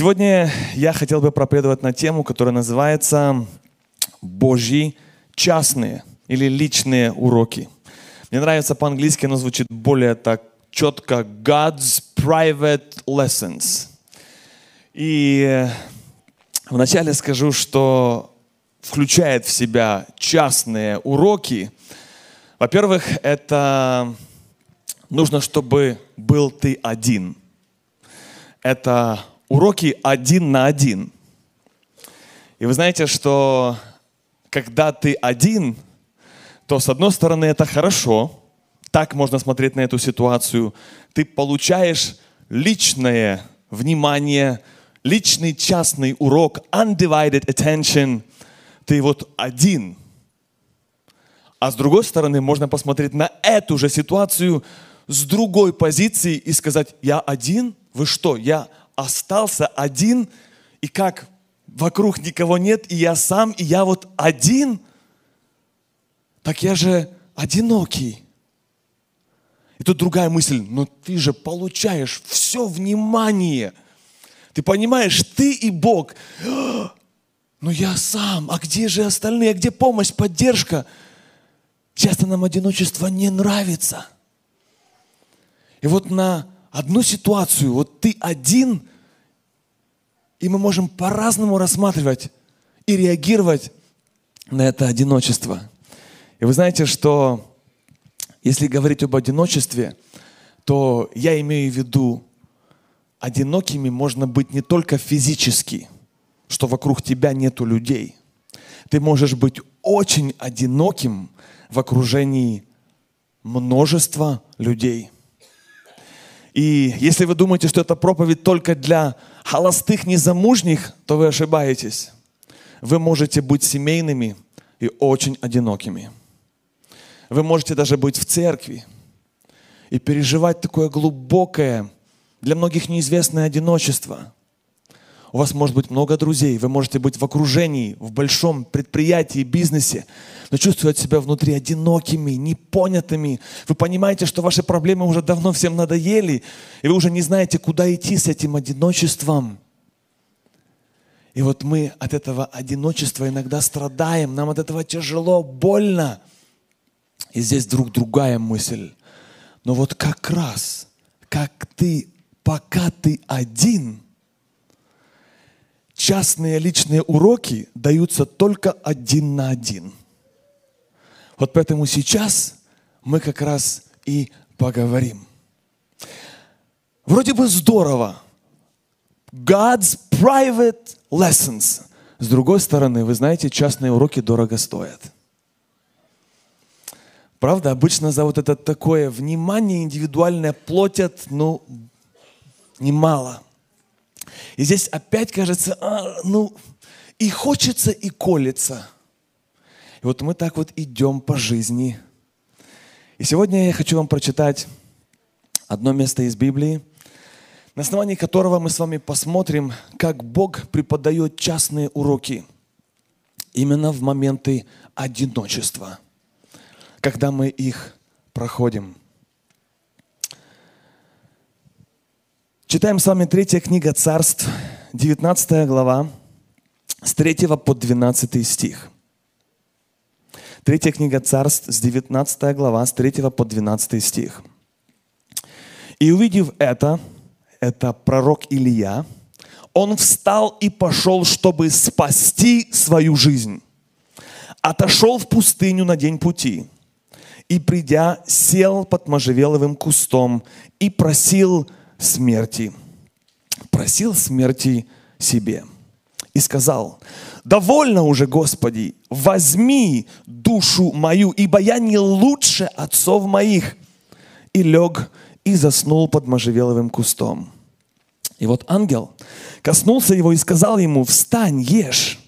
Сегодня я хотел бы проповедовать на тему, которая называется «Божьи частные или личные уроки». Мне нравится по-английски, оно звучит более так четко «God's private lessons». И вначале скажу, что включает в себя частные уроки. Во-первых, это нужно, чтобы был ты один. Это уроки один на один. И вы знаете, что когда ты один, то с одной стороны это хорошо, так можно смотреть на эту ситуацию. Ты получаешь личное внимание, личный частный урок, undivided attention. Ты вот один. А с другой стороны, можно посмотреть на эту же ситуацию с другой позиции и сказать, я один? Вы что, я остался один, и как вокруг никого нет, и я сам, и я вот один, так я же одинокий. И тут другая мысль, но ты же получаешь все внимание. Ты понимаешь, ты и Бог. Но я сам, а где же остальные, а где помощь, поддержка? Часто нам одиночество не нравится. И вот на одну ситуацию, вот ты один, и мы можем по-разному рассматривать и реагировать на это одиночество. И вы знаете, что если говорить об одиночестве, то я имею в виду, одинокими можно быть не только физически, что вокруг тебя нету людей. Ты можешь быть очень одиноким в окружении множества людей – и если вы думаете, что это проповедь только для холостых незамужних, то вы ошибаетесь. Вы можете быть семейными и очень одинокими. Вы можете даже быть в церкви и переживать такое глубокое, для многих неизвестное одиночество – у вас может быть много друзей, вы можете быть в окружении, в большом предприятии, бизнесе, но чувствовать себя внутри одинокими, непонятыми. Вы понимаете, что ваши проблемы уже давно всем надоели, и вы уже не знаете, куда идти с этим одиночеством. И вот мы от этого одиночества иногда страдаем, нам от этого тяжело, больно. И здесь вдруг другая мысль. Но вот как раз, как ты, пока ты один – частные личные уроки даются только один на один. Вот поэтому сейчас мы как раз и поговорим. Вроде бы здорово. God's private lessons. С другой стороны, вы знаете, частные уроки дорого стоят. Правда, обычно за вот это такое внимание индивидуальное платят, ну, немало – и здесь опять кажется, а, ну, и хочется, и колется. И вот мы так вот идем по жизни. И сегодня я хочу вам прочитать одно место из Библии, на основании которого мы с вами посмотрим, как Бог преподает частные уроки именно в моменты одиночества, когда мы их проходим. Читаем с вами третья книга Царств, 19 глава, с 3 по 12 стих. Третья книга Царств, с 19 глава, с 3 по 12 стих. «И увидев это, это пророк Илья, он встал и пошел, чтобы спасти свою жизнь. Отошел в пустыню на день пути, и, придя, сел под можжевеловым кустом и просил смерти. Просил смерти себе. И сказал, довольно уже, Господи, возьми душу мою, ибо я не лучше отцов моих. И лег и заснул под можжевеловым кустом. И вот ангел коснулся его и сказал ему, встань, ешь.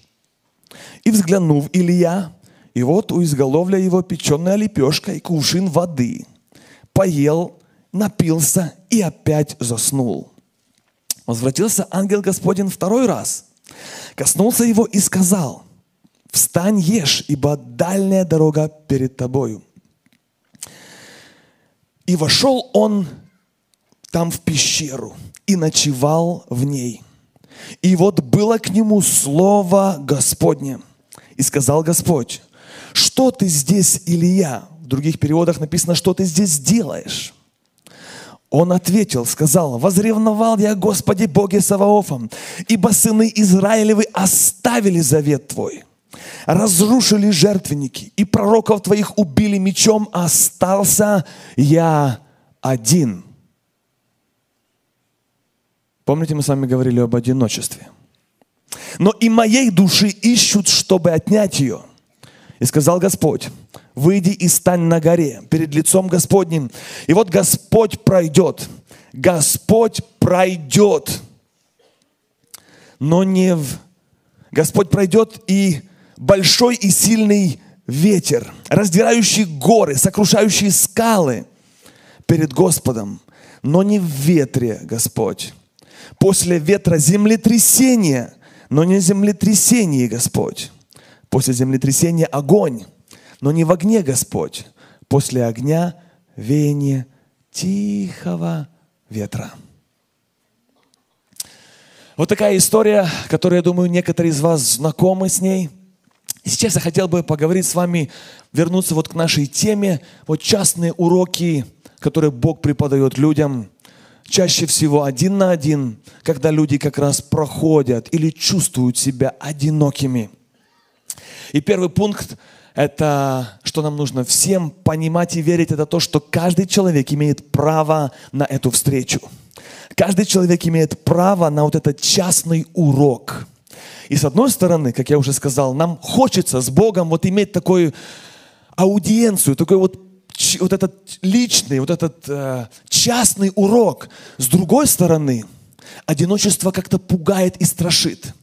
И взглянув Илья, и вот у изголовья его печеная лепешка и кувшин воды. Поел напился и опять заснул. Возвратился ангел Господень второй раз, коснулся его и сказал, «Встань, ешь, ибо дальняя дорога перед тобою». И вошел он там в пещеру и ночевал в ней. И вот было к нему слово Господне. И сказал Господь, что ты здесь, Илья? В других переводах написано, что ты здесь делаешь? Он ответил, сказал, «Возревновал я, Господи, Боге Саваофом, ибо сыны Израилевы оставили завет Твой, разрушили жертвенники, и пророков Твоих убили мечом, остался я один». Помните, мы с вами говорили об одиночестве. «Но и моей души ищут, чтобы отнять ее». И сказал Господь, выйди и стань на горе перед лицом Господним. И вот Господь пройдет. Господь пройдет. Но не в... Господь пройдет и большой и сильный ветер, раздирающий горы, сокрушающий скалы перед Господом, но не в ветре, Господь. После ветра землетрясение, но не землетрясение, Господь. После землетрясения огонь, но не в огне Господь. После огня веяние тихого ветра. Вот такая история, которую, я думаю, некоторые из вас знакомы с ней. И сейчас я хотел бы поговорить с вами, вернуться вот к нашей теме, вот частные уроки, которые Бог преподает людям, чаще всего один на один, когда люди как раз проходят или чувствуют себя одинокими. И первый пункт это что нам нужно всем понимать и верить, это то, что каждый человек имеет право на эту встречу. Каждый человек имеет право на вот этот частный урок. И с одной стороны, как я уже сказал, нам хочется с Богом вот иметь такую аудиенцию, такой вот вот этот личный, вот этот э, частный урок. С другой стороны, одиночество как-то пугает и страшит.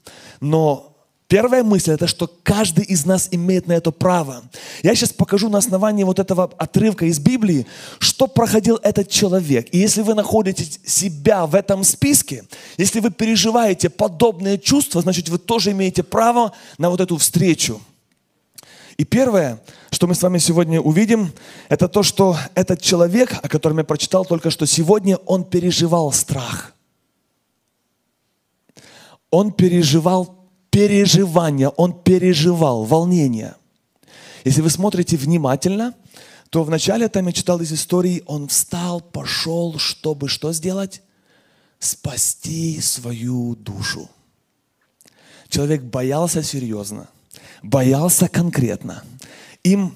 Но Первая мысль – это что каждый из нас имеет на это право. Я сейчас покажу на основании вот этого отрывка из Библии, что проходил этот человек. И если вы находите себя в этом списке, если вы переживаете подобные чувства, значит, вы тоже имеете право на вот эту встречу. И первое, что мы с вами сегодня увидим, это то, что этот человек, о котором я прочитал только что сегодня, он переживал страх. Он переживал переживания, он переживал волнение. Если вы смотрите внимательно, то вначале там я читал из истории, он встал, пошел, чтобы что сделать? Спасти свою душу. Человек боялся серьезно, боялся конкретно. Им,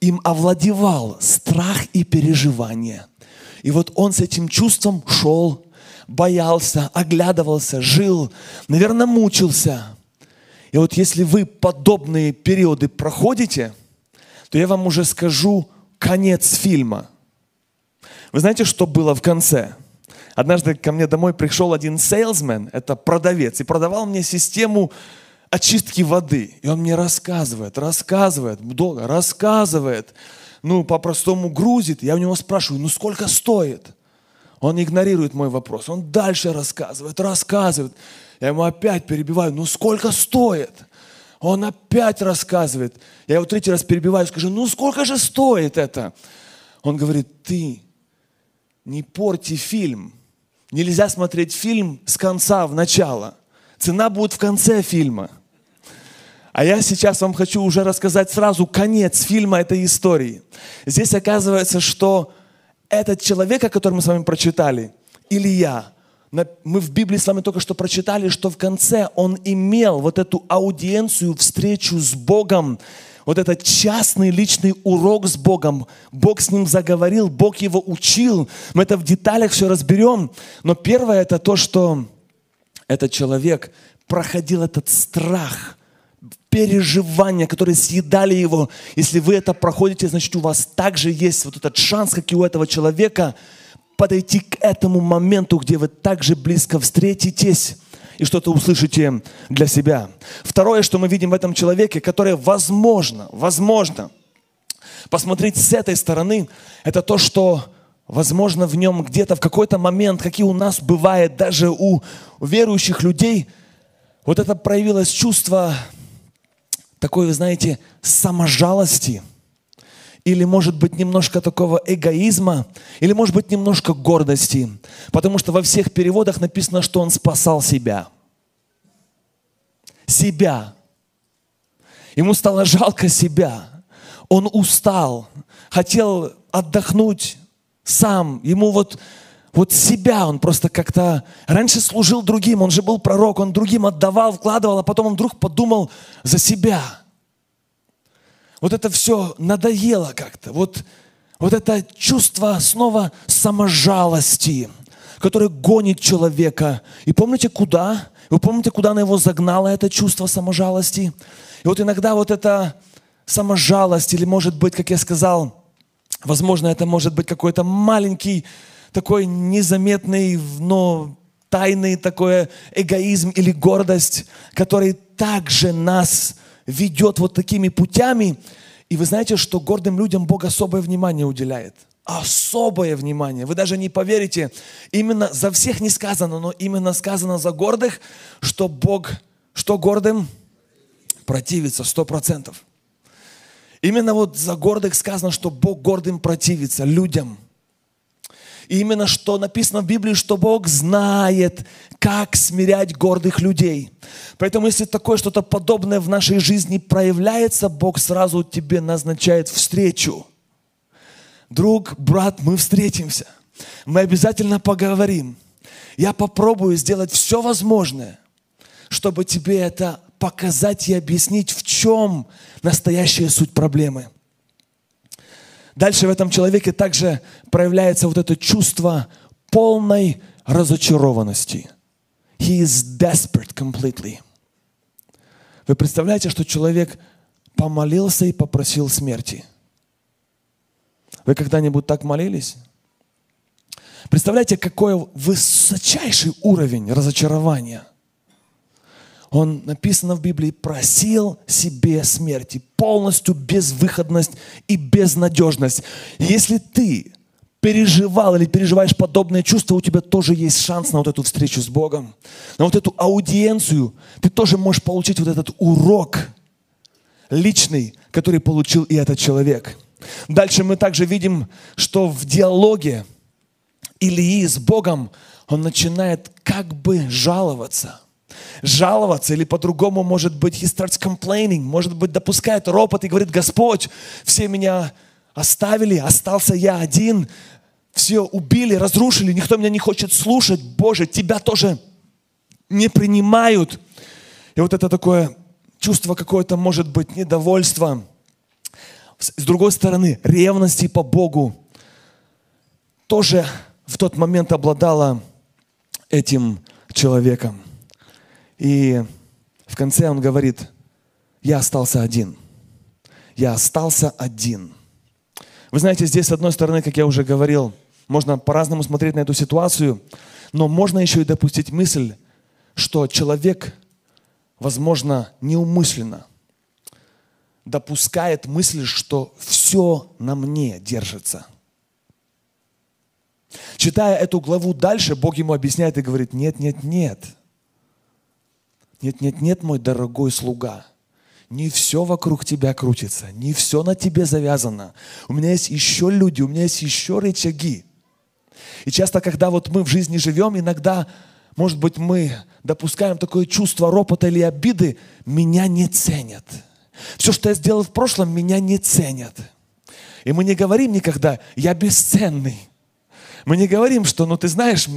им овладевал страх и переживание. И вот он с этим чувством шел боялся, оглядывался, жил, наверное, мучился. И вот если вы подобные периоды проходите, то я вам уже скажу конец фильма. Вы знаете, что было в конце? Однажды ко мне домой пришел один сейлсмен, это продавец, и продавал мне систему очистки воды. И он мне рассказывает, рассказывает, долго рассказывает. Ну, по-простому грузит. Я у него спрашиваю, ну сколько стоит? Он игнорирует мой вопрос. Он дальше рассказывает, рассказывает. Я ему опять перебиваю. Ну сколько стоит? Он опять рассказывает. Я его третий раз перебиваю, скажу, ну сколько же стоит это? Он говорит, ты не порти фильм. Нельзя смотреть фильм с конца в начало. Цена будет в конце фильма. А я сейчас вам хочу уже рассказать сразу конец фильма этой истории. Здесь оказывается, что этот человек, о котором мы с вами прочитали, Илья, мы в Библии с вами только что прочитали, что в конце он имел вот эту аудиенцию, встречу с Богом, вот этот частный личный урок с Богом. Бог с ним заговорил, Бог его учил. Мы это в деталях все разберем. Но первое это то, что этот человек проходил этот страх – переживания, которые съедали его. Если вы это проходите, значит, у вас также есть вот этот шанс, как и у этого человека, подойти к этому моменту, где вы также близко встретитесь и что-то услышите для себя. Второе, что мы видим в этом человеке, которое возможно, возможно, посмотреть с этой стороны, это то, что возможно в нем где-то в какой-то момент, какие у нас бывает даже у верующих людей, вот это проявилось чувство такой, знаете, саможалости или, может быть, немножко такого эгоизма, или, может быть, немножко гордости. Потому что во всех переводах написано, что он спасал себя. Себя. Ему стало жалко себя. Он устал, хотел отдохнуть сам. Ему вот, вот себя он просто как-то... Раньше служил другим, он же был пророк, он другим отдавал, вкладывал, а потом он вдруг подумал за себя – вот это все надоело как-то. Вот, вот это чувство снова саможалости, которое гонит человека. И помните, куда? Вы помните, куда она его загнала, это чувство саможалости? И вот иногда вот это саможалость, или может быть, как я сказал, возможно, это может быть какой-то маленький, такой незаметный, но тайный такой эгоизм или гордость, который также нас ведет вот такими путями. И вы знаете, что гордым людям Бог особое внимание уделяет. Особое внимание. Вы даже не поверите, именно за всех не сказано, но именно сказано за гордых, что Бог, что гордым? Противится, сто процентов. Именно вот за гордых сказано, что Бог гордым противится, людям – именно что написано в Библии, что Бог знает, как смирять гордых людей. Поэтому если такое что-то подобное в нашей жизни проявляется, Бог сразу тебе назначает встречу. Друг, брат, мы встретимся. Мы обязательно поговорим. Я попробую сделать все возможное, чтобы тебе это показать и объяснить, в чем настоящая суть проблемы – Дальше в этом человеке также проявляется вот это чувство полной разочарованности. He is desperate completely. Вы представляете, что человек помолился и попросил смерти? Вы когда-нибудь так молились? Представляете, какой высочайший уровень разочарования – он, написано в Библии, просил себе смерти, полностью безвыходность и безнадежность. Если ты переживал или переживаешь подобное чувство, у тебя тоже есть шанс на вот эту встречу с Богом, на вот эту аудиенцию. Ты тоже можешь получить вот этот урок личный, который получил и этот человек. Дальше мы также видим, что в диалоге Илии с Богом он начинает как бы жаловаться – жаловаться, или по-другому, может быть, he starts complaining, может быть, допускает ропот и говорит, Господь, все меня оставили, остался я один, все убили, разрушили, никто меня не хочет слушать, Боже, Тебя тоже не принимают. И вот это такое чувство какое-то, может быть, недовольства. С другой стороны, ревности по Богу тоже в тот момент обладала этим человеком. И в конце он говорит, я остался один. Я остался один. Вы знаете, здесь, с одной стороны, как я уже говорил, можно по-разному смотреть на эту ситуацию, но можно еще и допустить мысль, что человек, возможно, неумышленно допускает мысль, что все на мне держится. Читая эту главу дальше, Бог ему объясняет и говорит, нет, нет, нет – нет, нет, нет, мой дорогой слуга. Не все вокруг тебя крутится, не все на тебе завязано. У меня есть еще люди, у меня есть еще рычаги. И часто, когда вот мы в жизни живем, иногда, может быть, мы допускаем такое чувство ропота или обиды, меня не ценят. Все, что я сделал в прошлом, меня не ценят. И мы не говорим никогда, я бесценный. Мы не говорим, что, ну ты знаешь,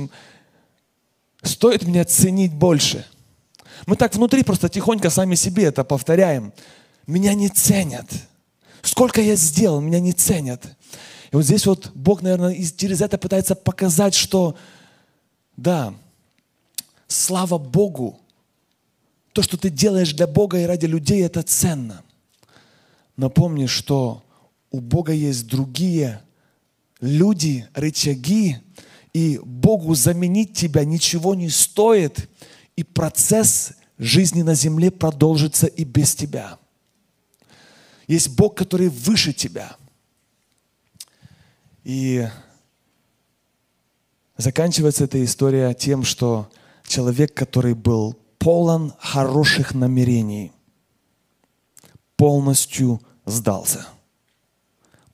стоит меня ценить больше – мы так внутри просто тихонько сами себе это повторяем. Меня не ценят. Сколько я сделал, меня не ценят. И вот здесь вот Бог, наверное, через это пытается показать, что да, слава Богу, то, что ты делаешь для Бога и ради людей, это ценно. Но что у Бога есть другие люди, рычаги, и Богу заменить тебя ничего не стоит – и процесс жизни на земле продолжится и без тебя. Есть Бог, который выше тебя. И заканчивается эта история тем, что человек, который был полон хороших намерений, полностью сдался.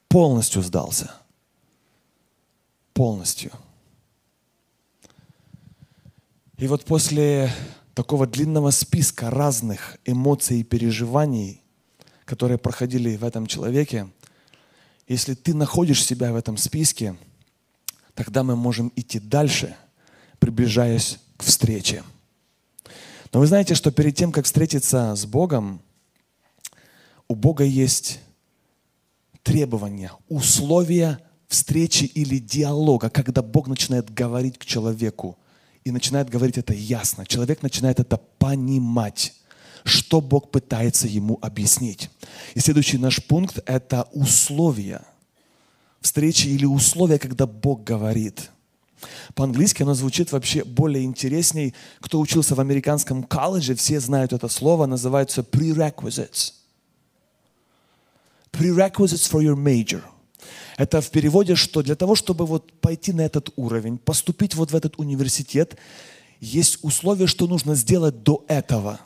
полностью сдался. Полностью. И вот после такого длинного списка разных эмоций и переживаний, которые проходили в этом человеке, если ты находишь себя в этом списке, тогда мы можем идти дальше, приближаясь к встрече. Но вы знаете, что перед тем, как встретиться с Богом, у Бога есть требования, условия встречи или диалога, когда Бог начинает говорить к человеку и начинает говорить это ясно. Человек начинает это понимать, что Бог пытается ему объяснить. И следующий наш пункт – это условия встречи или условия, когда Бог говорит – по-английски оно звучит вообще более интересней. Кто учился в американском колледже, все знают это слово, называется prerequisites. Prerequisites for your major. Это в переводе, что для того, чтобы вот пойти на этот уровень, поступить вот в этот университет, есть условия, что нужно сделать до этого.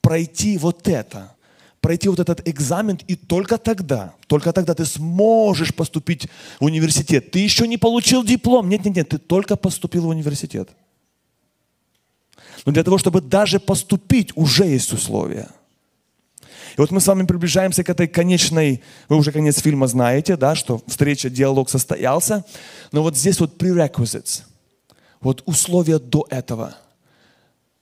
Пройти вот это – пройти вот этот экзамен, и только тогда, только тогда ты сможешь поступить в университет. Ты еще не получил диплом. Нет, нет, нет, ты только поступил в университет. Но для того, чтобы даже поступить, уже есть условия. И вот мы с вами приближаемся к этой конечной, вы уже конец фильма знаете, да, что встреча, диалог состоялся, но вот здесь вот prerequisites, вот условия до этого.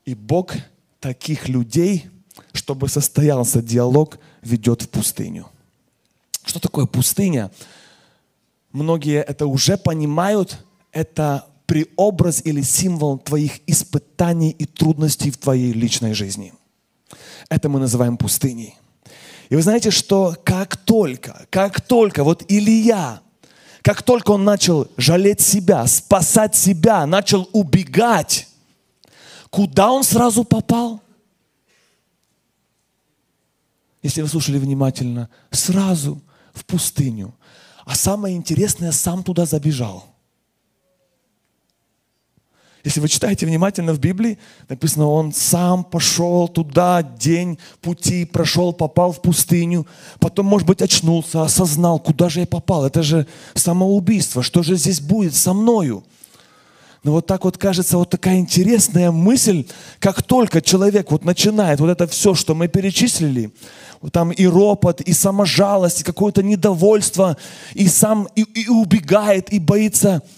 И Бог таких людей, чтобы состоялся диалог, ведет в пустыню. Что такое пустыня? Многие это уже понимают. Это преобраз или символ твоих испытаний и трудностей в твоей личной жизни. Это мы называем пустыней. И вы знаете, что как только, как только вот Илья, как только он начал жалеть себя, спасать себя, начал убегать, куда он сразу попал? Если вы слушали внимательно, сразу в пустыню. А самое интересное, сам туда забежал – если вы читаете внимательно в Библии, написано, он сам пошел туда, день пути прошел, попал в пустыню, потом, может быть, очнулся, осознал, куда же я попал. Это же самоубийство, что же здесь будет со мною? Но вот так вот кажется, вот такая интересная мысль, как только человек вот начинает вот это все, что мы перечислили, там и ропот, и саможалость, и какое-то недовольство, и сам и, и убегает, и боится –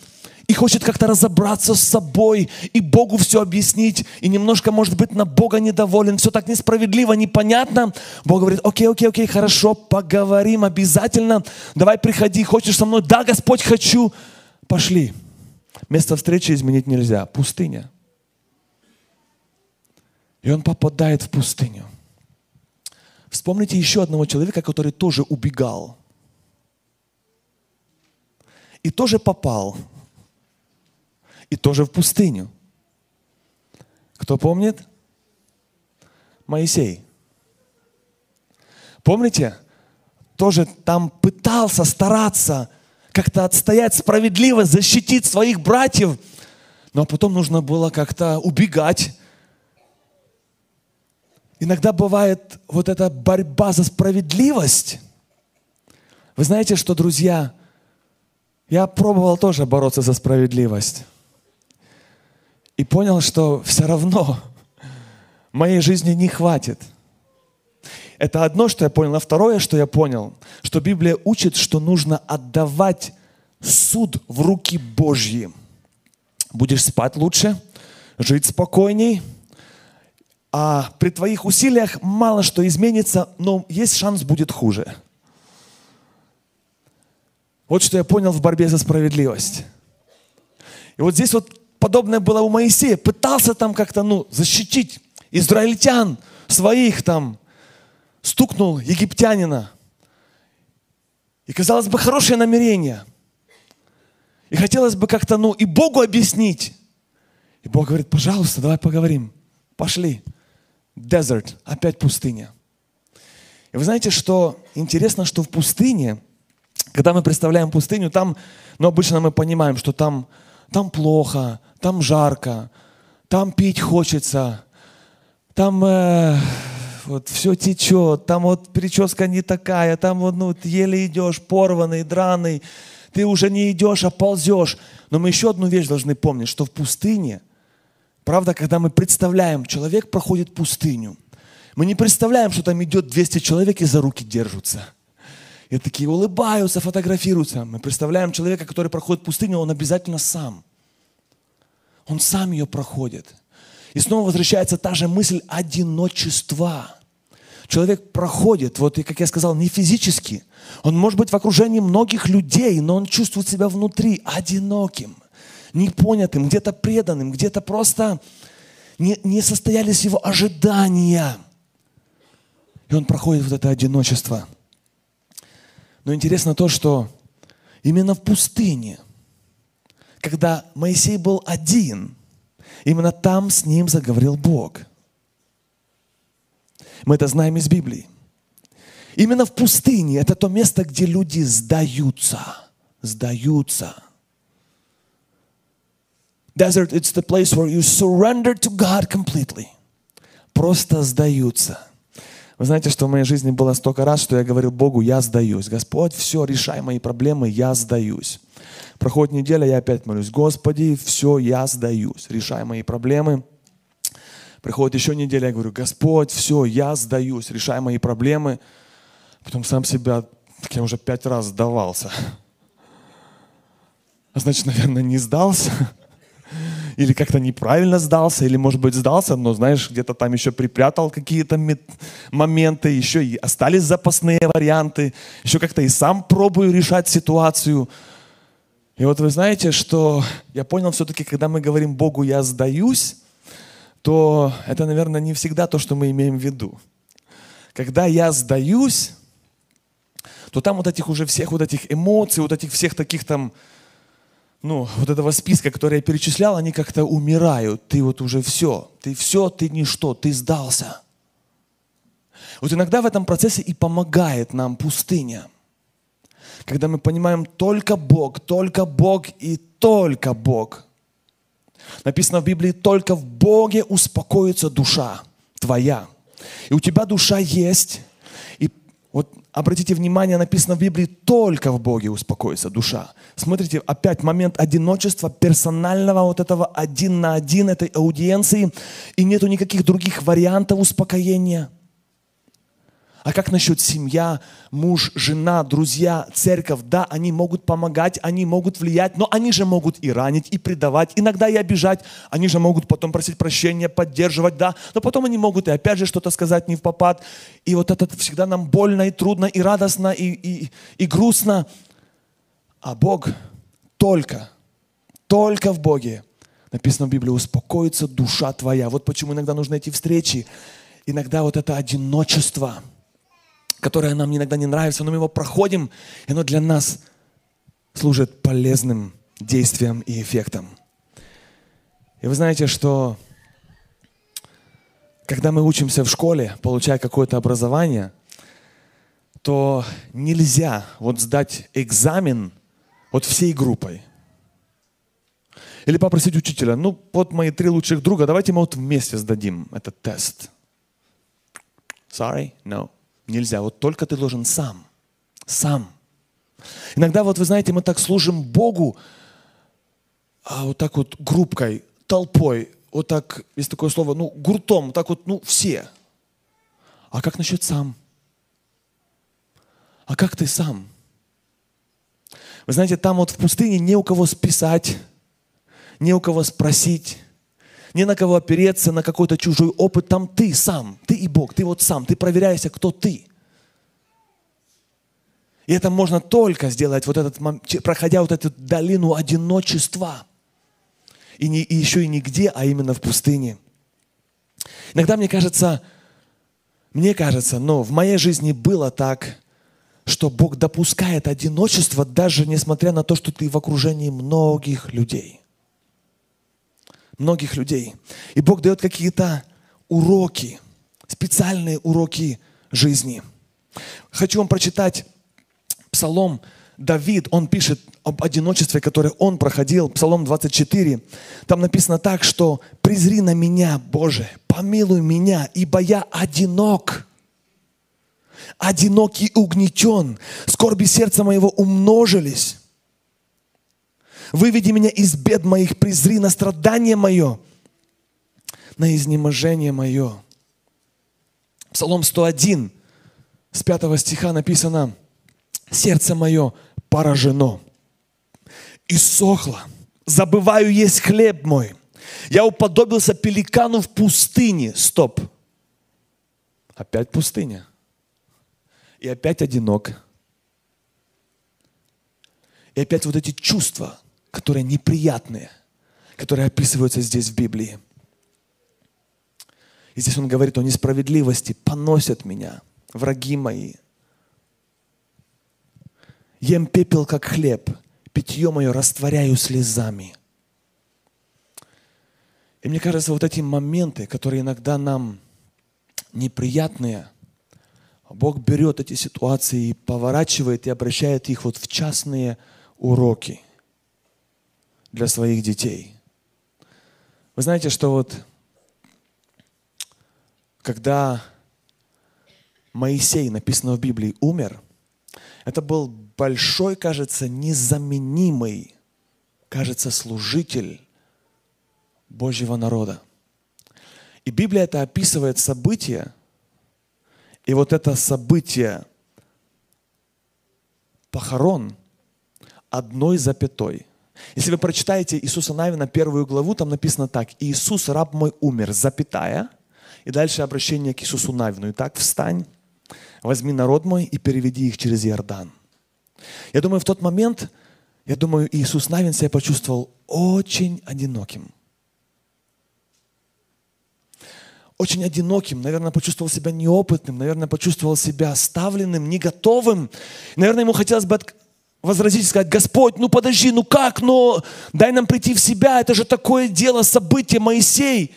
и хочет как-то разобраться с собой и Богу все объяснить, и немножко, может быть, на Бога недоволен, все так несправедливо, непонятно. Бог говорит, окей, окей, окей, хорошо, поговорим обязательно, давай приходи, хочешь со мной? Да, Господь, хочу. Пошли. Место встречи изменить нельзя. Пустыня. И он попадает в пустыню. Вспомните еще одного человека, который тоже убегал. И тоже попал и тоже в пустыню. Кто помнит? Моисей. Помните? Тоже там пытался стараться как-то отстоять справедливость, защитить своих братьев, но потом нужно было как-то убегать. Иногда бывает вот эта борьба за справедливость. Вы знаете, что, друзья, я пробовал тоже бороться за справедливость и понял, что все равно моей жизни не хватит. Это одно, что я понял. А второе, что я понял, что Библия учит, что нужно отдавать суд в руки Божьи. Будешь спать лучше, жить спокойней, а при твоих усилиях мало что изменится, но есть шанс будет хуже. Вот что я понял в борьбе за справедливость. И вот здесь вот подобное было у Моисея. Пытался там как-то, ну, защитить израильтян своих там. Стукнул египтянина. И, казалось бы, хорошее намерение. И хотелось бы как-то, ну, и Богу объяснить. И Бог говорит, пожалуйста, давай поговорим. Пошли. Desert, опять пустыня. И вы знаете, что интересно, что в пустыне, когда мы представляем пустыню, там, ну, обычно мы понимаем, что там, там плохо, там жарко, там пить хочется, там э, вот все течет, там вот прическа не такая, там вот ну, еле идешь, порванный, драный, ты уже не идешь, а ползешь. Но мы еще одну вещь должны помнить, что в пустыне, правда, когда мы представляем, человек проходит пустыню, мы не представляем, что там идет 200 человек и за руки держатся. И такие улыбаются, фотографируются. Мы представляем человека, который проходит пустыню, он обязательно сам. Он сам ее проходит. И снова возвращается та же мысль одиночества. Человек проходит, вот и как я сказал, не физически. Он может быть в окружении многих людей, но он чувствует себя внутри одиноким, непонятым, где-то преданным, где-то просто не, не состоялись его ожидания. И он проходит вот это одиночество. Но интересно то, что именно в пустыне, когда Моисей был один, именно там с ним заговорил Бог. Мы это знаем из Библии. Именно в пустыне это то место, где люди сдаются. Сдаются. Desert, it's the place where you surrender to God completely. Просто сдаются. Вы знаете, что в моей жизни было столько раз, что я говорил Богу, я сдаюсь. Господь, все, решай мои проблемы, я сдаюсь. Проходит неделя, я опять молюсь, Господи, все, я сдаюсь. Решай мои проблемы. Приходит еще неделя, я говорю, Господь, все, я сдаюсь, решай мои проблемы. Потом сам себя, я уже пять раз сдавался. А значит, наверное, не сдался или как-то неправильно сдался, или, может быть, сдался, но, знаешь, где-то там еще припрятал какие-то моменты, еще и остались запасные варианты, еще как-то и сам пробую решать ситуацию. И вот вы знаете, что я понял все-таки, когда мы говорим Богу «я сдаюсь», то это, наверное, не всегда то, что мы имеем в виду. Когда я сдаюсь, то там вот этих уже всех вот этих эмоций, вот этих всех таких там ну, вот этого списка, который я перечислял, они как-то умирают. Ты вот уже все, ты все, ты ничто, ты сдался. Вот иногда в этом процессе и помогает нам пустыня. Когда мы понимаем только Бог, только Бог и только Бог. Написано в Библии, только в Боге успокоится душа твоя. И у тебя душа есть. И вот обратите внимание, написано в Библии, только в Боге успокоится душа. Смотрите, опять момент одиночества, персонального вот этого один на один, этой аудиенции, и нету никаких других вариантов успокоения – а как насчет семья, муж, жена, друзья, церковь? Да, они могут помогать, они могут влиять, но они же могут и ранить, и предавать, иногда и обижать. Они же могут потом просить прощения, поддерживать, да, но потом они могут и опять же что-то сказать не в попад. И вот это всегда нам больно и трудно, и радостно, и, и, и грустно. А Бог только, только в Боге, написано в Библии, успокоится душа твоя. Вот почему иногда нужны эти встречи. Иногда вот это одиночество – которое нам иногда не нравится, но мы его проходим, и оно для нас служит полезным действием и эффектом. И вы знаете, что когда мы учимся в школе, получая какое-то образование, то нельзя вот сдать экзамен вот всей группой. Или попросить учителя, ну вот мои три лучших друга, давайте мы вот вместе сдадим этот тест. Sorry, no. Нельзя. Вот только ты должен сам. Сам. Иногда, вот вы знаете, мы так служим Богу, а вот так вот группкой, толпой, вот так, есть такое слово, ну, гуртом, так вот, ну, все. А как насчет сам? А как ты сам? Вы знаете, там вот в пустыне не у кого списать, не у кого спросить, не на кого опереться, на какой-то чужой опыт. Там ты сам, ты и Бог, ты вот сам, ты проверяешься, кто ты. И это можно только сделать, вот этот, проходя вот эту долину одиночества. И, не, и еще и нигде, а именно в пустыне. Иногда мне кажется, мне кажется, но в моей жизни было так, что Бог допускает одиночество, даже несмотря на то, что ты в окружении многих людей многих людей. И Бог дает какие-то уроки, специальные уроки жизни. Хочу вам прочитать Псалом Давид, он пишет об одиночестве, которое он проходил, Псалом 24. Там написано так, что «Презри на меня, Боже, помилуй меня, ибо я одинок» одинок и угнетен. Скорби сердца моего умножились. Выведи меня из бед моих, презри на страдание мое, на изнеможение мое. Псалом 101, с 5 стиха написано, «Сердце мое поражено и сохло, забываю есть хлеб мой. Я уподобился пеликану в пустыне». Стоп. Опять пустыня. И опять одинок. И опять вот эти чувства, которые неприятные, которые описываются здесь в Библии. И здесь он говорит о несправедливости. Поносят меня враги мои. Ем пепел, как хлеб, питье мое растворяю слезами. И мне кажется, вот эти моменты, которые иногда нам неприятные – Бог берет эти ситуации и поворачивает и обращает их вот в частные уроки для своих детей. Вы знаете, что вот когда Моисей, написано в Библии, умер, это был большой, кажется, незаменимый, кажется, служитель Божьего народа. И Библия это описывает события, и вот это событие похорон одной запятой. Если вы прочитаете Иисуса Навина первую главу, там написано так. «Иисус, раб мой, умер, запятая». И дальше обращение к Иисусу Навину. «Итак, встань, возьми народ мой и переведи их через Иордан». Я думаю, в тот момент, я думаю, Иисус Навин себя почувствовал очень одиноким. очень одиноким, наверное, почувствовал себя неопытным, наверное, почувствовал себя оставленным, не готовым. Наверное, ему хотелось бы возразить и сказать, Господь, ну подожди, ну как, но дай нам прийти в себя, это же такое дело, событие, Моисей.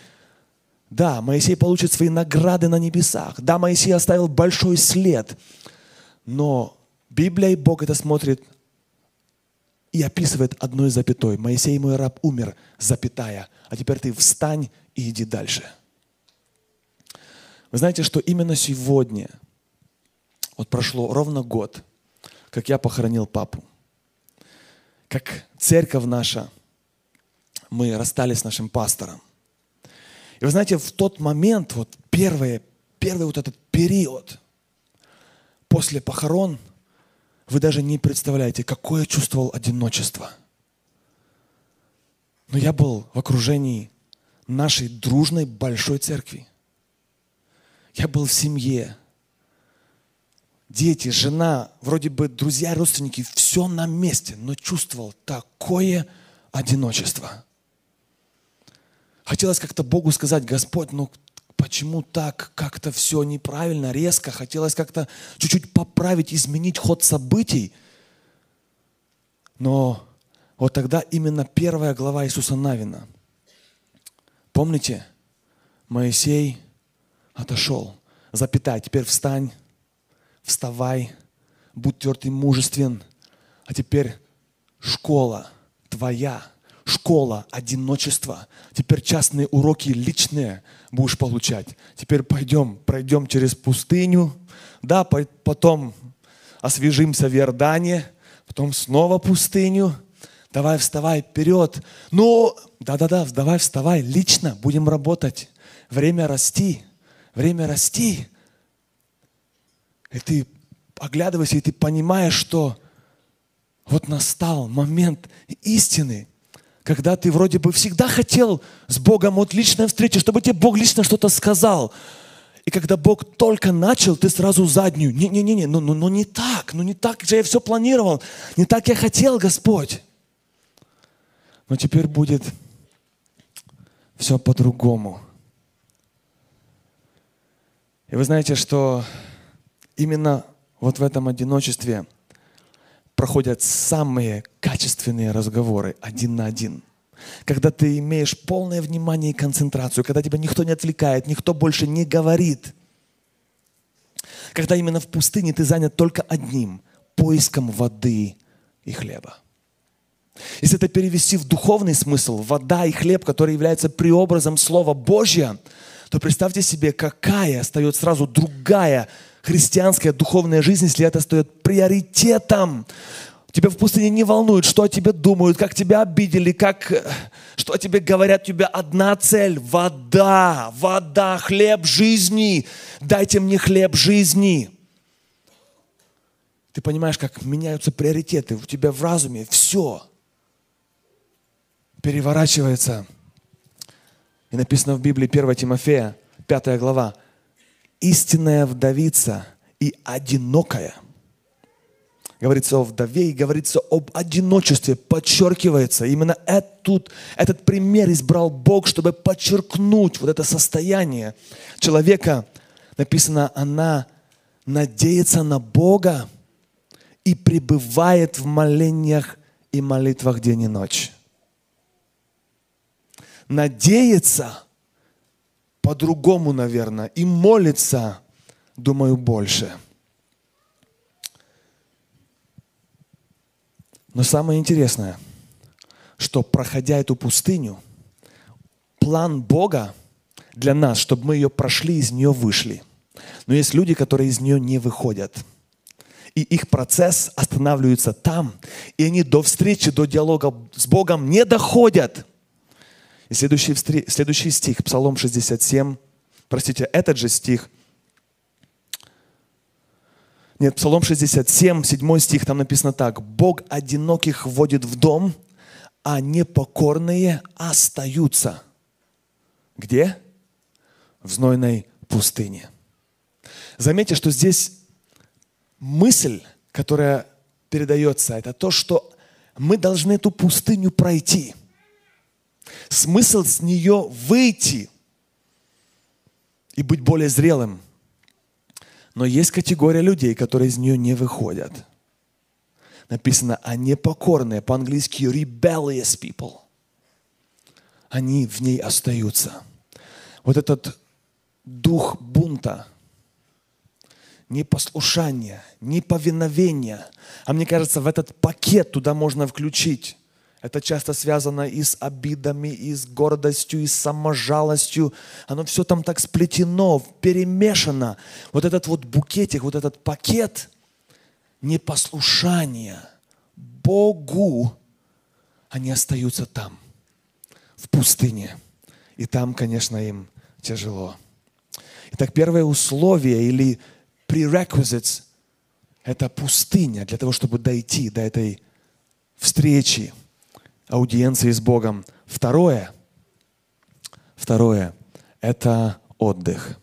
Да, Моисей получит свои награды на небесах. Да, Моисей оставил большой след. Но Библия и Бог это смотрит и описывает одной запятой. Моисей, мой раб, умер, запятая. А теперь ты встань и иди дальше. Вы знаете, что именно сегодня, вот прошло ровно год, как я похоронил папу, как церковь наша, мы расстались с нашим пастором. И вы знаете, в тот момент, вот первый, первый вот этот период после похорон, вы даже не представляете, какое чувствовал одиночество. Но я был в окружении нашей дружной большой церкви. Я был в семье. Дети, жена, вроде бы друзья, родственники, все на месте, но чувствовал такое одиночество. Хотелось как-то Богу сказать, Господь, ну почему так, как-то все неправильно, резко. Хотелось как-то чуть-чуть поправить, изменить ход событий. Но вот тогда именно первая глава Иисуса Навина. Помните, Моисей отошел. Запятая, теперь встань, вставай, будь тверд и мужествен. А теперь школа твоя, школа одиночества. Теперь частные уроки личные будешь получать. Теперь пойдем, пройдем через пустыню. Да, потом освежимся в Иордане, потом снова пустыню. Давай вставай вперед. Ну, да-да-да, давай вставай, лично будем работать. Время расти время расти. И ты оглядываешься, и ты понимаешь, что вот настал момент истины, когда ты вроде бы всегда хотел с Богом вот личной встречи, чтобы тебе Бог лично что-то сказал. И когда Бог только начал, ты сразу заднюю. Не-не-не, ну, ну, ну не так, ну не так же я все планировал, не так я хотел, Господь. Но теперь будет все по-другому. И вы знаете, что именно вот в этом одиночестве проходят самые качественные разговоры один на один. Когда ты имеешь полное внимание и концентрацию, когда тебя никто не отвлекает, никто больше не говорит. Когда именно в пустыне ты занят только одним – поиском воды и хлеба. Если это перевести в духовный смысл, вода и хлеб, который является преобразом Слова Божьего, то представьте себе, какая остается сразу другая христианская духовная жизнь, если это стоит приоритетом. Тебя в пустыне не волнует, что о тебе думают, как тебя обидели, как, что о тебе говорят. У тебя одна цель – вода, вода, хлеб жизни. Дайте мне хлеб жизни. Ты понимаешь, как меняются приоритеты у тебя в разуме. Все переворачивается. И написано в Библии 1 Тимофея, 5 глава. «Истинная вдовица и одинокая». Говорится о вдове и говорится об одиночестве, подчеркивается. Именно этот, этот пример избрал Бог, чтобы подчеркнуть вот это состояние человека. Написано, она надеется на Бога и пребывает в молениях и молитвах день и ночь надеется по-другому, наверное, и молится, думаю, больше. Но самое интересное, что проходя эту пустыню, план Бога для нас, чтобы мы ее прошли, из нее вышли. Но есть люди, которые из нее не выходят. И их процесс останавливается там, и они до встречи, до диалога с Богом не доходят. И следующий, следующий стих, Псалом 67, простите, этот же стих, нет, Псалом 67, 7 стих, там написано так. «Бог одиноких вводит в дом, а непокорные остаются». Где? В знойной пустыне. Заметьте, что здесь мысль, которая передается, это то, что мы должны эту пустыню пройти – смысл с нее выйти и быть более зрелым. Но есть категория людей, которые из нее не выходят. Написано, а непокорные, по-английски rebellious people. Они в ней остаются. Вот этот дух бунта, непослушания, неповиновения. А мне кажется, в этот пакет туда можно включить это часто связано и с обидами, и с гордостью, и с саможалостью. Оно все там так сплетено, перемешано. Вот этот вот букетик, вот этот пакет непослушания Богу, они остаются там, в пустыне. И там, конечно, им тяжело. Итак, первое условие или prerequisites – это пустыня для того, чтобы дойти до этой встречи – аудиенции с Богом. Второе, второе – это отдых.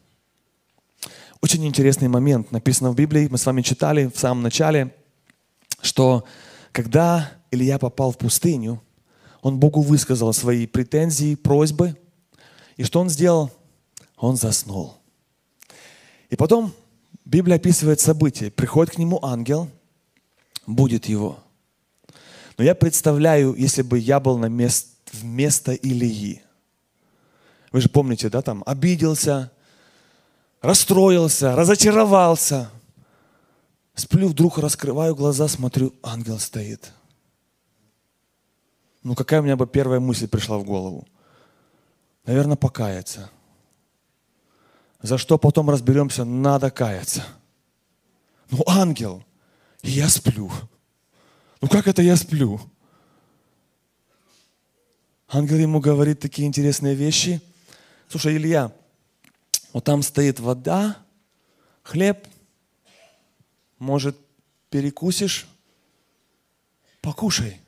Очень интересный момент написано в Библии, мы с вами читали в самом начале, что когда Илья попал в пустыню, он Богу высказал свои претензии, просьбы. И что он сделал? Он заснул. И потом Библия описывает события. Приходит к нему ангел, будет его. Но я представляю, если бы я был на мест, вместо Илии. Вы же помните, да, там, обиделся, расстроился, разочаровался. Сплю, вдруг раскрываю глаза, смотрю, ангел стоит. Ну, какая у меня бы первая мысль пришла в голову? Наверное, покаяться. За что потом разберемся, надо каяться. Ну, ангел, и я сплю. Ну как это я сплю? Ангел ему говорит такие интересные вещи. Слушай, Илья, вот там стоит вода, хлеб, может, перекусишь? Покушай.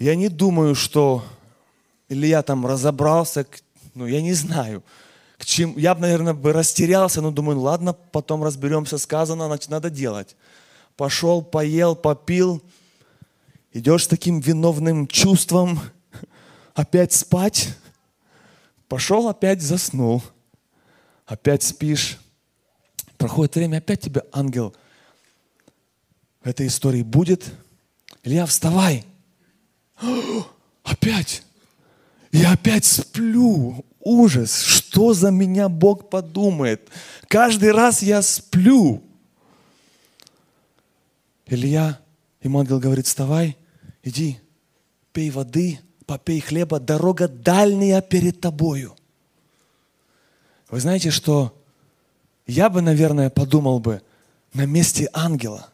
Я не думаю, что Илья там разобрался, ну, я не знаю, к чему. Я бы, наверное, бы растерялся, но думаю, ладно, потом разберемся, сказано, значит, надо делать пошел, поел, попил, идешь с таким виновным чувством, опять спать, пошел, опять заснул, опять спишь. Проходит время, опять тебе ангел в этой истории будет. Илья, вставай. Опять. Я опять сплю. Ужас. Что за меня Бог подумает? Каждый раз я сплю. Илья, ему ангел говорит, вставай, иди, пей воды, попей хлеба, дорога дальняя перед тобою. Вы знаете, что я бы, наверное, подумал бы на месте ангела,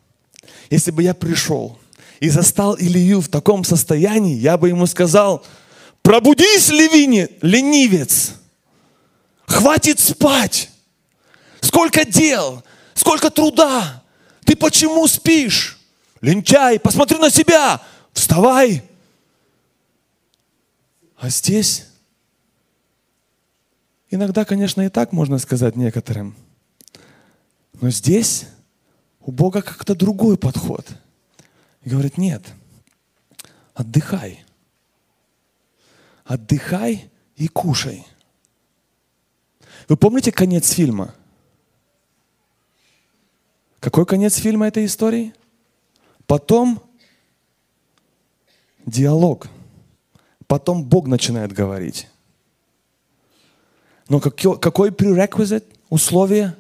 если бы я пришел и застал Илью в таком состоянии, я бы ему сказал, пробудись, левине, ленивец, хватит спать, сколько дел, сколько труда, ты почему спишь? Лентяй, посмотри на себя, вставай. А здесь иногда, конечно, и так можно сказать некоторым. Но здесь у Бога как-то другой подход. И говорит, нет, отдыхай. Отдыхай и кушай. Вы помните конец фильма? Какой конец фильма этой истории? Потом диалог. Потом Бог начинает говорить. Но какой, prerequisite, условие?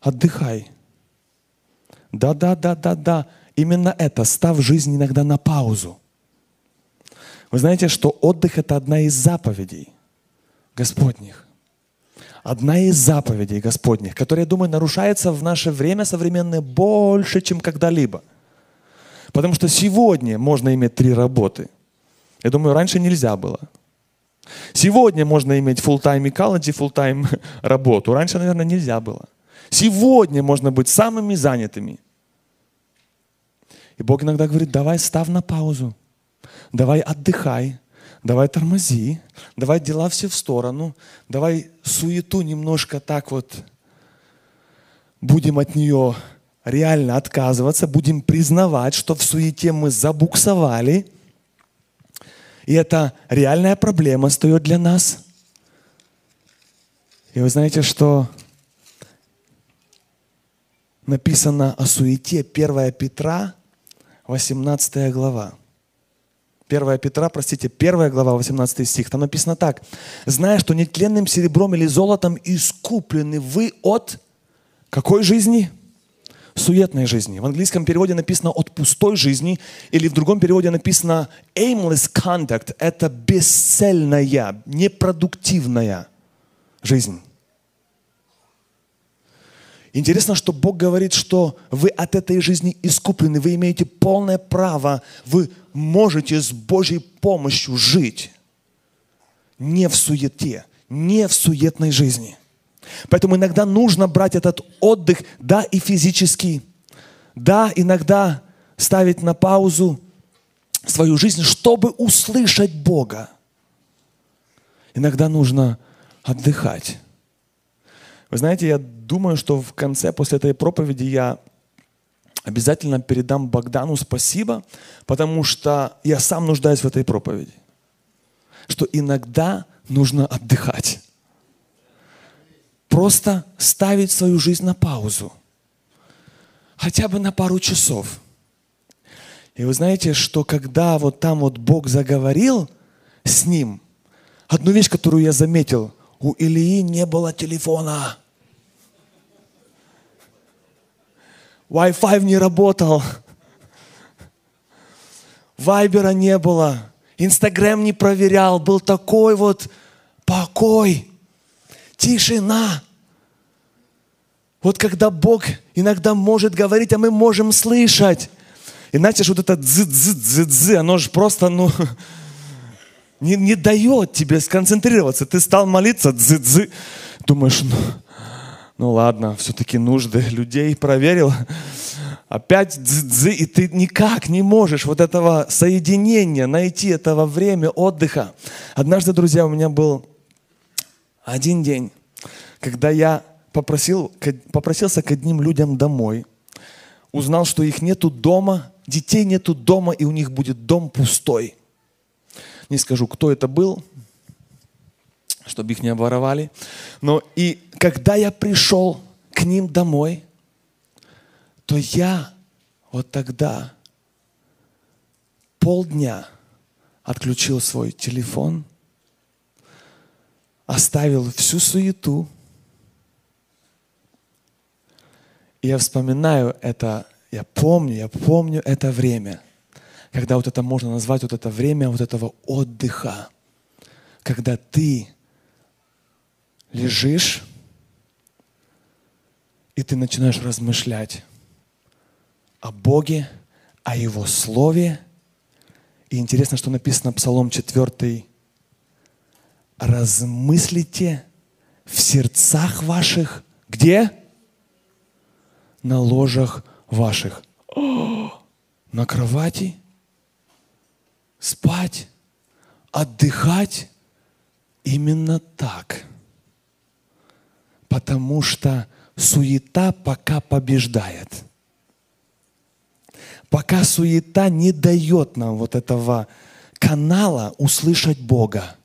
Отдыхай. Да, да, да, да, да. Именно это. Став жизнь иногда на паузу. Вы знаете, что отдых – это одна из заповедей Господних одна из заповедей Господних, которая, я думаю, нарушается в наше время современное больше, чем когда-либо. Потому что сегодня можно иметь три работы. Я думаю, раньше нельзя было. Сегодня можно иметь full-time ecology, full-time работу. Раньше, наверное, нельзя было. Сегодня можно быть самыми занятыми. И Бог иногда говорит, давай став на паузу, давай отдыхай, давай тормози, давай дела все в сторону, давай суету немножко так вот будем от нее реально отказываться, будем признавать, что в суете мы забуксовали, и это реальная проблема стоит для нас. И вы знаете, что написано о суете 1 Петра, 18 глава. 1 Петра, простите, 1 глава, 18 стих, там написано так. «Зная, что нетленным серебром или золотом искуплены вы от какой жизни? Суетной жизни. В английском переводе написано «от пустой жизни», или в другом переводе написано «aimless conduct» – это бесцельная, непродуктивная жизнь. Интересно, что Бог говорит, что вы от этой жизни искуплены, вы имеете полное право, вы можете с Божьей помощью жить не в суете, не в суетной жизни. Поэтому иногда нужно брать этот отдых, да, и физический, да, иногда ставить на паузу свою жизнь, чтобы услышать Бога. Иногда нужно отдыхать. Вы знаете, я думаю, что в конце, после этой проповеди, я обязательно передам Богдану спасибо, потому что я сам нуждаюсь в этой проповеди. Что иногда нужно отдыхать. Просто ставить свою жизнь на паузу. Хотя бы на пару часов. И вы знаете, что когда вот там вот Бог заговорил с ним, одну вещь, которую я заметил, у Ильи не было телефона. Wi-Fi не работал. Вайбера не было. Инстаграм не проверял. Был такой вот покой, тишина. Вот когда Бог иногда может говорить, а мы можем слышать. Иначе же вот это дзы-дзы-дзы-дзы, оно же просто, ну, не, не дает тебе сконцентрироваться. Ты стал молиться, дзы-дзы. Думаешь, ну, ну ладно, все-таки нужды людей проверил. Опять дзы, и ты никак не можешь вот этого соединения найти, этого время отдыха. Однажды, друзья, у меня был один день, когда я попросил, попросился к одним людям домой, узнал, что их нету дома, детей нету дома, и у них будет дом пустой. Не скажу, кто это был, чтобы их не обворовали. Но и когда я пришел к ним домой, то я вот тогда полдня отключил свой телефон, оставил всю суету. И я вспоминаю это, Я помню, я помню это время, когда вот это можно назвать вот это время вот этого отдыха, когда ты лежишь, и ты начинаешь размышлять о Боге, о Его Слове. И интересно, что написано Псалом 4. «Размыслите в сердцах ваших». Где? На ложах ваших. О, на кровати? Спать? Отдыхать? Именно так. Потому что суета пока побеждает. Пока суета не дает нам вот этого канала услышать Бога.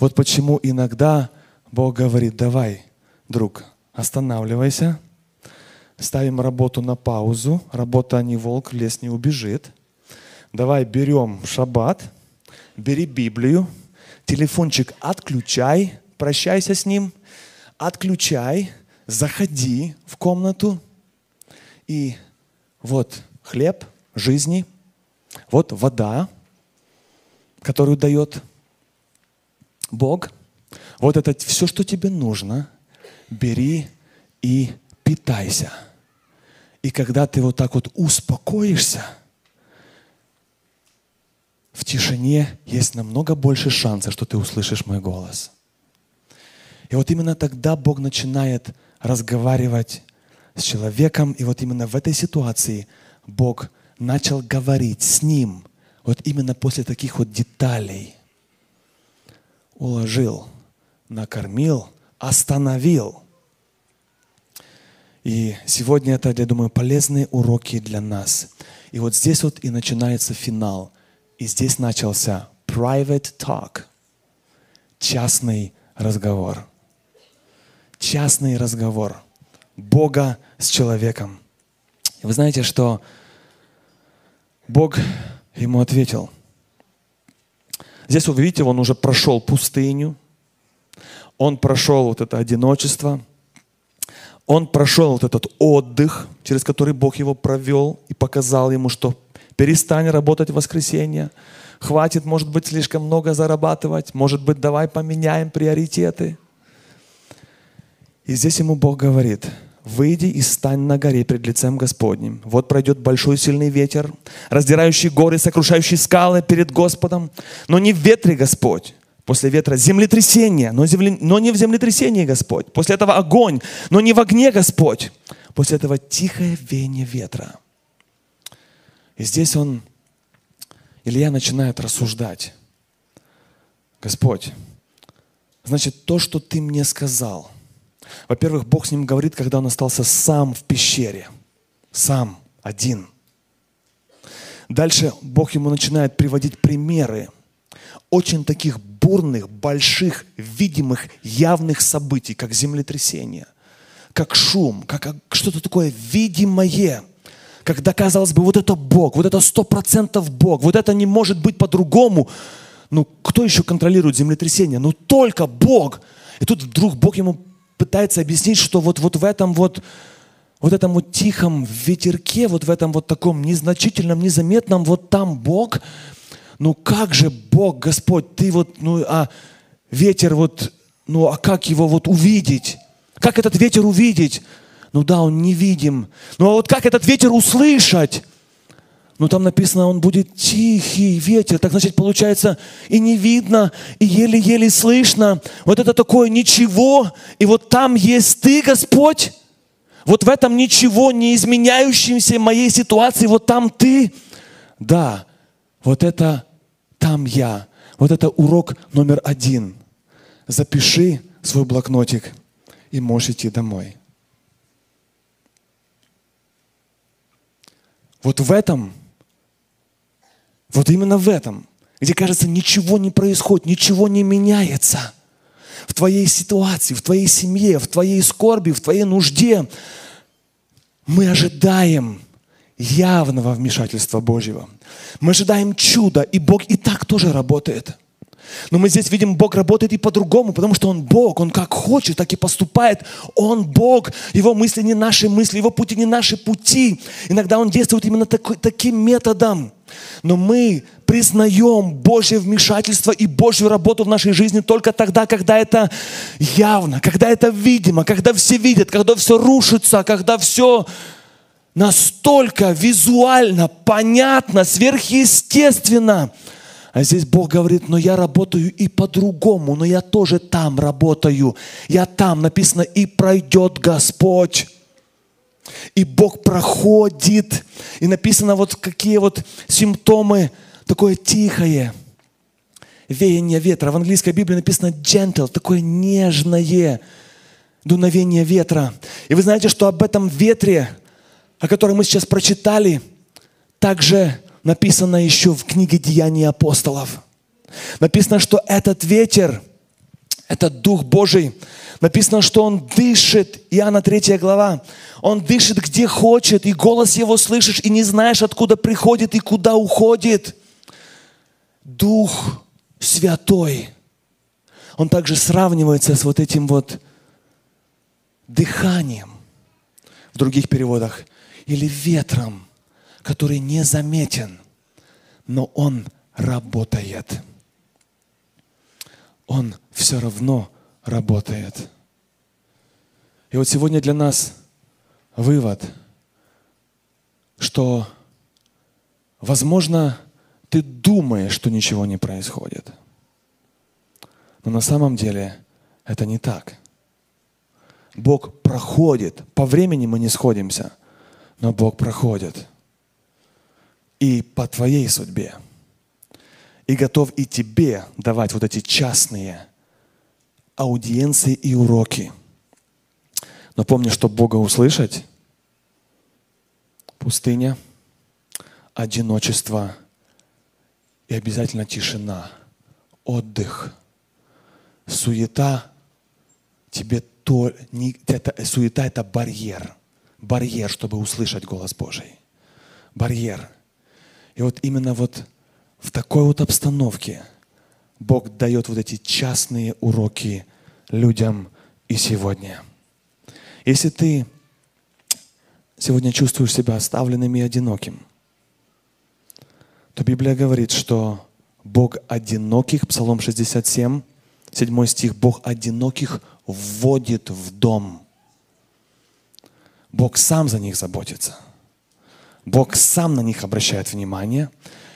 Вот почему иногда Бог говорит, давай, друг, останавливайся, ставим работу на паузу, работа не волк, в лес не убежит. Давай берем шаббат, бери Библию, телефончик отключай, прощайся с ним, отключай, заходи в комнату и вот хлеб жизни, вот вода, которую дает Бог, вот это все, что тебе нужно, бери и питайся. И когда ты вот так вот успокоишься, в тишине есть намного больше шансов, что ты услышишь мой голос. И вот именно тогда Бог начинает разговаривать с человеком, и вот именно в этой ситуации Бог начал говорить с ним, вот именно после таких вот деталей. Уложил, накормил, остановил. И сегодня это, я думаю, полезные уроки для нас. И вот здесь вот и начинается финал. И здесь начался private talk, частный разговор. Частный разговор Бога с человеком. Вы знаете, что Бог ему ответил. Здесь вы видите, он уже прошел пустыню, он прошел вот это одиночество – он прошел вот этот отдых, через который Бог его провел и показал ему, что перестань работать в воскресенье, хватит, может быть, слишком много зарабатывать, может быть, давай поменяем приоритеты. И здесь ему Бог говорит, выйди и стань на горе пред лицем Господним. Вот пройдет большой сильный ветер, раздирающий горы, сокрушающий скалы перед Господом, но не в ветре Господь, После ветра землетрясение, но, земле, но не в землетрясении Господь. После этого огонь, но не в огне Господь. После этого тихое веяние ветра. И здесь он, Илья начинает рассуждать. Господь, значит, то, что ты мне сказал. Во-первых, Бог с ним говорит, когда он остался сам в пещере. Сам, один. Дальше Бог ему начинает приводить примеры очень таких бурных, больших, видимых, явных событий, как землетрясение, как шум, как что-то такое видимое, когда, казалось бы, вот это Бог, вот это сто процентов Бог, вот это не может быть по-другому. Ну, кто еще контролирует землетрясение? Ну, только Бог. И тут вдруг Бог ему пытается объяснить, что вот, вот в этом вот, вот этом вот тихом ветерке, вот в этом вот таком незначительном, незаметном, вот там Бог – ну как же Бог, Господь, ты вот, ну а ветер вот, ну а как его вот увидеть? Как этот ветер увидеть? Ну да, он невидим. Ну а вот как этот ветер услышать? Ну там написано, он будет тихий ветер. Так значит, получается, и не видно, и еле-еле слышно. Вот это такое ничего. И вот там есть ты, Господь. Вот в этом ничего не изменяющемся моей ситуации, вот там ты. Да, вот это там я. Вот это урок номер один. Запиши свой блокнотик и можешь идти домой. Вот в этом, вот именно в этом, где кажется, ничего не происходит, ничего не меняется в твоей ситуации, в твоей семье, в твоей скорби, в твоей нужде, мы ожидаем явного вмешательства Божьего. Мы ожидаем чуда, и Бог и так тоже работает. Но мы здесь видим, Бог работает и по-другому, потому что Он Бог, Он как хочет, так и поступает. Он Бог, Его мысли не наши мысли, Его пути не наши пути. Иногда Он действует именно такой, таким методом. Но мы признаем Божье вмешательство и Божью работу в нашей жизни только тогда, когда это явно, когда это видимо, когда все видят, когда все рушится, когда все настолько визуально, понятно, сверхъестественно. А здесь Бог говорит, но я работаю и по-другому, но я тоже там работаю. Я там, написано, и пройдет Господь. И Бог проходит. И написано вот какие вот симптомы, такое тихое веяние ветра. В английской Библии написано gentle, такое нежное дуновение ветра. И вы знаете, что об этом ветре, о котором мы сейчас прочитали, также написано еще в книге Деяний апостолов. Написано, что этот ветер, этот Дух Божий, написано, что Он дышит, Иоанна 3 глава, Он дышит где хочет, и голос Его слышишь, и не знаешь, откуда приходит и куда уходит. Дух Святой, Он также сравнивается с вот этим вот дыханием в других переводах или ветром – который незаметен, но он работает. Он все равно работает. И вот сегодня для нас вывод, что, возможно, ты думаешь, что ничего не происходит. Но на самом деле это не так. Бог проходит. По времени мы не сходимся, но Бог проходит и по твоей судьбе. И готов и тебе давать вот эти частные аудиенции и уроки. Но помни, что Бога услышать, пустыня, одиночество и обязательно тишина, отдых, суета, тебе то, не, это, суета это барьер, барьер, чтобы услышать голос Божий. Барьер – и вот именно вот в такой вот обстановке Бог дает вот эти частные уроки людям и сегодня. Если ты сегодня чувствуешь себя оставленным и одиноким, то Библия говорит, что Бог одиноких, Псалом 67, 7 стих, Бог одиноких вводит в дом. Бог сам за них заботится – Бог сам на них обращает внимание.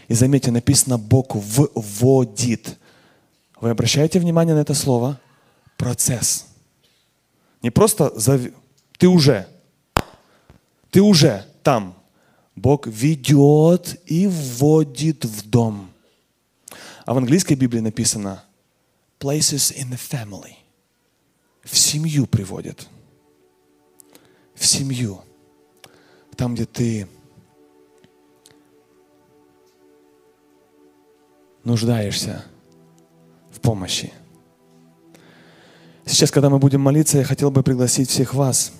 И заметьте, написано, Бог вводит. Вы обращаете внимание на это слово? Процесс. Не просто зав... ты уже, ты уже там. Бог ведет и вводит в дом. А в английской Библии написано places in the family. В семью приводит. В семью. Там, где ты нуждаешься в помощи. Сейчас, когда мы будем молиться, я хотел бы пригласить всех вас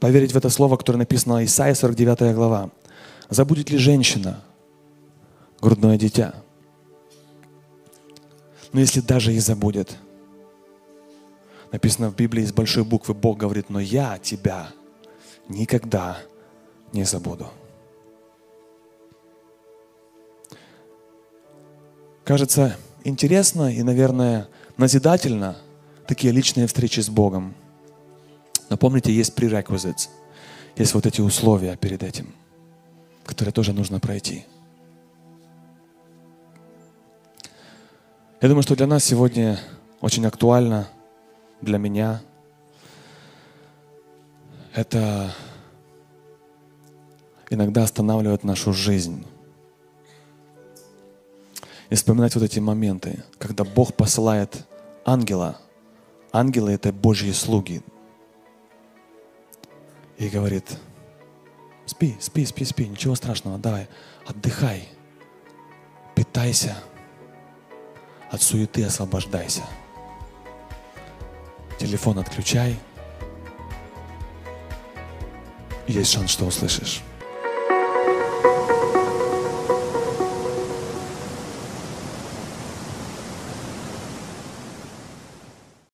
поверить в это слово, которое написано Исаия 49 глава. Забудет ли женщина грудное дитя? Но если даже и забудет, написано в Библии с большой буквы, Бог говорит, но я тебя никогда не забуду. Кажется интересно и, наверное, назидательно такие личные встречи с Богом. Но помните, есть prerequisites, есть вот эти условия перед этим, которые тоже нужно пройти. Я думаю, что для нас сегодня очень актуально, для меня, это иногда останавливает нашу жизнь и вспоминать вот эти моменты, когда Бог посылает ангела. Ангелы — это Божьи слуги. И говорит, спи, спи, спи, спи, ничего страшного, давай, отдыхай, питайся, от суеты освобождайся. Телефон отключай. Есть шанс, что услышишь.